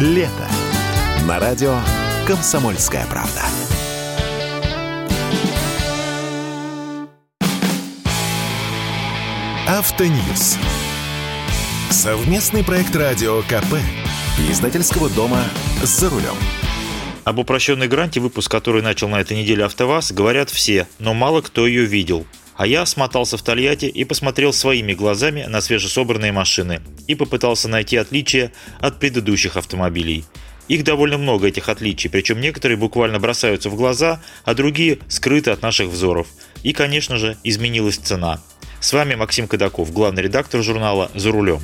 Лето. На радио «Комсомольская правда». Автоньюз. Совместный проект радио КП. Издательского дома «За рулем». Об упрощенной гранте, выпуск который начал на этой неделе АвтоВАЗ, говорят все, но мало кто ее видел. А я смотался в Тольятти и посмотрел своими глазами на свежесобранные машины и попытался найти отличия от предыдущих автомобилей. Их довольно много, этих отличий, причем некоторые буквально бросаются в глаза, а другие скрыты от наших взоров. И, конечно же, изменилась цена – с вами Максим Кадаков, главный редактор журнала «За рулем».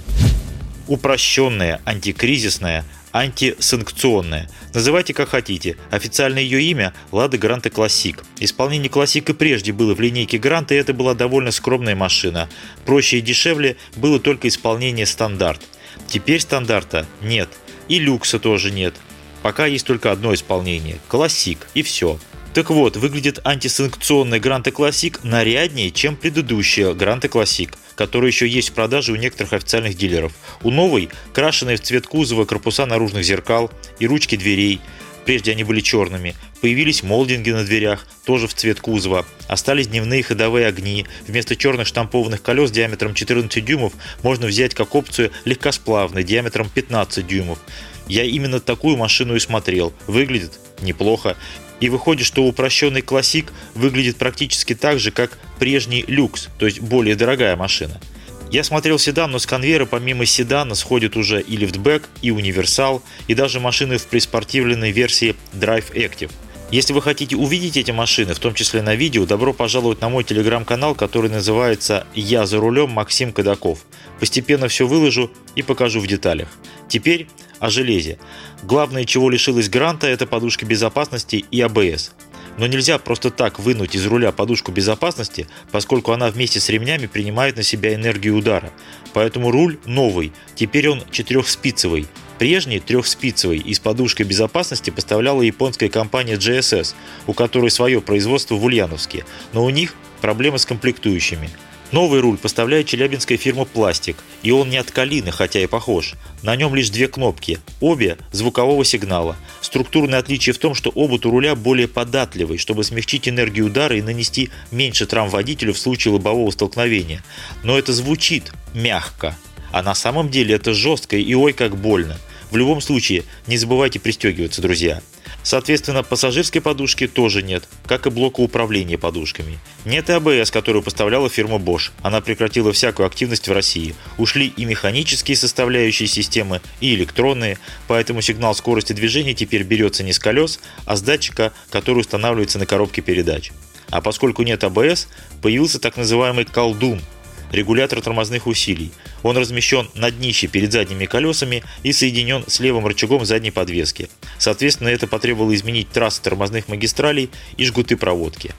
Упрощенная, антикризисная, антисанкционная. Называйте как хотите. Официальное ее имя – Лада Гранта Классик. Исполнение Классика прежде было в линейке Гранта, и это была довольно скромная машина. Проще и дешевле было только исполнение стандарт. Теперь стандарта нет. И люкса тоже нет. Пока есть только одно исполнение – Classic, и все. Так вот, выглядит антисанкционный Гранта Classic наряднее, чем предыдущая Гранта Classic, которая еще есть в продаже у некоторых официальных дилеров. У новой крашеные в цвет кузова корпуса наружных зеркал и ручки дверей. Прежде они были черными. Появились молдинги на дверях, тоже в цвет кузова. Остались дневные ходовые огни. Вместо черных штампованных колес диаметром 14 дюймов можно взять как опцию легкосплавный диаметром 15 дюймов. Я именно такую машину и смотрел. Выглядит неплохо. И выходит, что упрощенный классик выглядит практически так же, как прежний люкс, то есть более дорогая машина. Я смотрел седан, но с конвейера помимо седана сходит уже и лифтбэк, и универсал, и даже машины в приспортивленной версии Drive Active. Если вы хотите увидеть эти машины, в том числе на видео, добро пожаловать на мой телеграм-канал, который называется «Я за рулем Максим Кадаков». Постепенно все выложу и покажу в деталях. Теперь о железе. Главное, чего лишилась гранта, это подушки безопасности и АБС. Но нельзя просто так вынуть из руля подушку безопасности, поскольку она вместе с ремнями принимает на себя энергию удара. Поэтому руль новый, теперь он четырехспицевый. Прежний трехспицевый и с подушкой безопасности поставляла японская компания GSS, у которой свое производство в Ульяновске, но у них проблемы с комплектующими – Новый руль поставляет челябинская фирма «Пластик», и он не от «Калины», хотя и похож. На нем лишь две кнопки, обе звукового сигнала. Структурное отличие в том, что обод у руля более податливый, чтобы смягчить энергию удара и нанести меньше травм водителю в случае лобового столкновения. Но это звучит мягко, а на самом деле это жестко и ой как больно. В любом случае, не забывайте пристегиваться, друзья. Соответственно, пассажирской подушки тоже нет, как и блока управления подушками. Нет и АБС, которую поставляла фирма Bosch. Она прекратила всякую активность в России. Ушли и механические составляющие системы, и электронные, поэтому сигнал скорости движения теперь берется не с колес, а с датчика, который устанавливается на коробке передач. А поскольку нет АБС, появился так называемый колдун – регулятор тормозных усилий. Он размещен на днище перед задними колесами и соединен с левым рычагом задней подвески. Соответственно, это потребовало изменить трассы тормозных магистралей и жгуты проводки.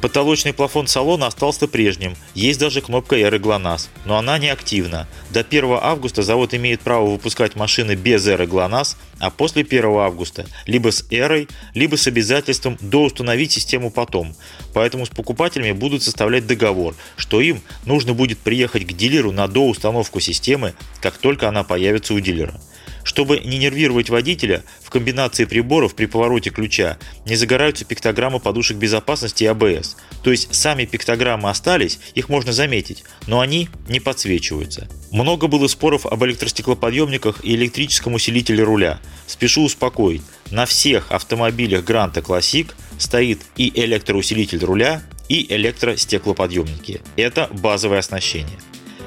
Потолочный плафон салона остался прежним, есть даже кнопка эры ГЛОНАСС, но она не активна. До 1 августа завод имеет право выпускать машины без эры ГЛОНАСС, а после 1 августа либо с эрой, либо с обязательством доустановить систему потом. Поэтому с покупателями будут составлять договор, что им нужно будет приехать к дилеру на доустановку системы, как только она появится у дилера. Чтобы не нервировать водителя, в комбинации приборов при повороте ключа не загораются пиктограммы подушек безопасности и АБС. То есть сами пиктограммы остались, их можно заметить, но они не подсвечиваются. Много было споров об электростеклоподъемниках и электрическом усилителе руля. Спешу успокоить, на всех автомобилях Гранта Classic стоит и электроусилитель руля, и электростеклоподъемники. Это базовое оснащение.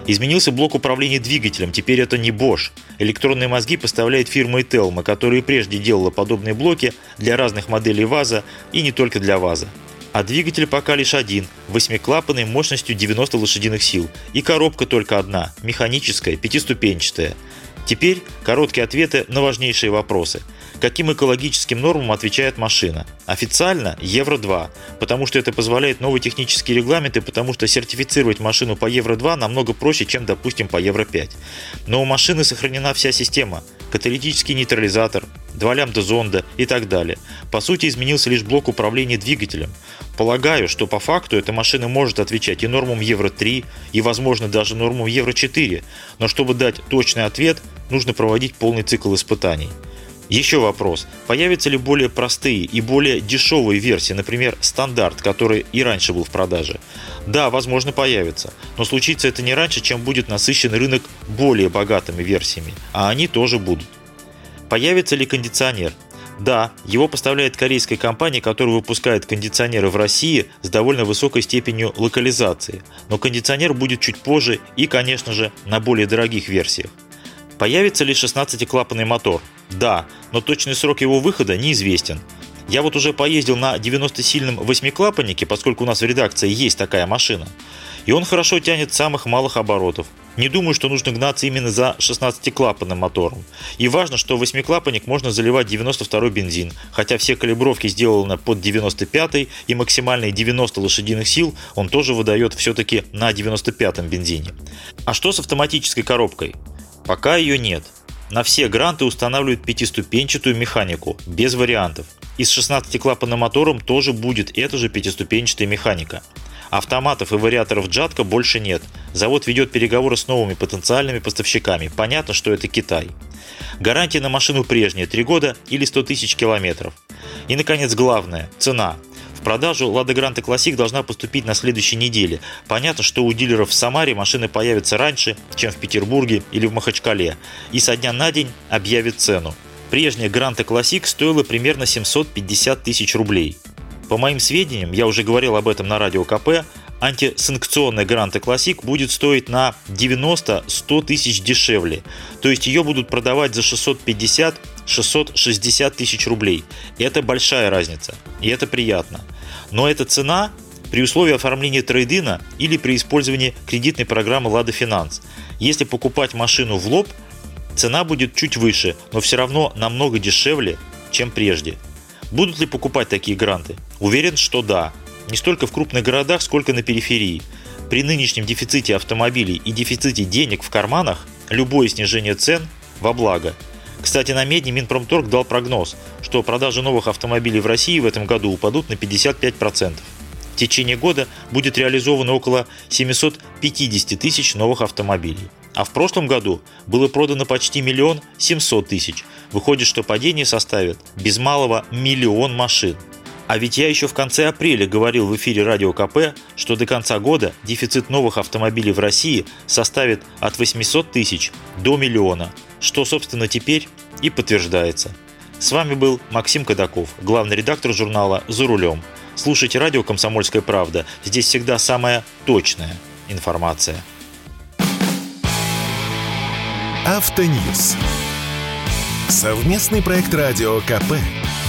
Изменился блок управления двигателем, теперь это не Bosch. Электронные мозги поставляет фирма Telma, которая прежде делала подобные блоки для разных моделей ВАЗа и не только для ВАЗа. А двигатель пока лишь один, восьмиклапанный мощностью 90 лошадиных сил. И коробка только одна, механическая, пятиступенчатая. Теперь короткие ответы на важнейшие вопросы – каким экологическим нормам отвечает машина. Официально Евро-2, потому что это позволяет новые технические регламенты, потому что сертифицировать машину по Евро-2 намного проще, чем, допустим, по Евро-5. Но у машины сохранена вся система – каталитический нейтрализатор, два лямбда зонда и так далее. По сути, изменился лишь блок управления двигателем. Полагаю, что по факту эта машина может отвечать и нормам Евро-3, и, возможно, даже нормам Евро-4, но чтобы дать точный ответ, нужно проводить полный цикл испытаний. Еще вопрос. Появятся ли более простые и более дешевые версии, например, стандарт, который и раньше был в продаже? Да, возможно, появится, но случится это не раньше, чем будет насыщен рынок более богатыми версиями, а они тоже будут. Появится ли кондиционер? Да, его поставляет корейская компания, которая выпускает кондиционеры в России с довольно высокой степенью локализации, но кондиционер будет чуть позже и, конечно же, на более дорогих версиях. Появится ли 16-клапанный мотор? Да, но точный срок его выхода неизвестен. Я вот уже поездил на 90-сильном восьмиклапаннике, поскольку у нас в редакции есть такая машина. И он хорошо тянет самых малых оборотов. Не думаю, что нужно гнаться именно за 16-клапанным мотором. И важно, что восьмиклапанник можно заливать 92 бензин, хотя все калибровки сделаны под 95 и максимальные 90 лошадиных сил он тоже выдает все-таки на 95-м бензине. А что с автоматической коробкой? Пока ее нет. На все гранты устанавливают пятиступенчатую механику, без вариантов. И с 16-клапанным мотором тоже будет эта же пятиступенчатая механика. Автоматов и вариаторов Джатка больше нет. Завод ведет переговоры с новыми потенциальными поставщиками. Понятно, что это Китай. Гарантия на машину прежняя – 3 года или 100 тысяч километров. И, наконец, главное – цена – продажу Лада Гранта Классик должна поступить на следующей неделе. Понятно, что у дилеров в Самаре машины появятся раньше, чем в Петербурге или в Махачкале, и со дня на день объявит цену. Прежняя Гранта Классик стоила примерно 750 тысяч рублей. По моим сведениям, я уже говорил об этом на радио КП, антисанкционная Гранта Классик будет стоить на 90-100 тысяч дешевле. То есть ее будут продавать за 650-660 тысяч рублей. Это большая разница. И это приятно. Но эта цена при условии оформления трейдина или при использовании кредитной программы Lada Finance. Если покупать машину в лоб, цена будет чуть выше, но все равно намного дешевле, чем прежде. Будут ли покупать такие гранты? Уверен, что да. Не столько в крупных городах, сколько на периферии. При нынешнем дефиците автомобилей и дефиците денег в карманах любое снижение цен во благо. Кстати, на Медне Минпромторг дал прогноз, что продажи новых автомобилей в России в этом году упадут на 55%. В течение года будет реализовано около 750 тысяч новых автомобилей. А в прошлом году было продано почти миллион 700 тысяч. Выходит, что падение составит без малого миллион машин. А ведь я еще в конце апреля говорил в эфире Радио КП, что до конца года дефицит новых автомобилей в России составит от 800 тысяч до миллиона, что, собственно, теперь и подтверждается. С вами был Максим Кадаков, главный редактор журнала «За рулем». Слушайте радио «Комсомольская правда». Здесь всегда самая точная информация. Автоньюз. Совместный проект радио КП.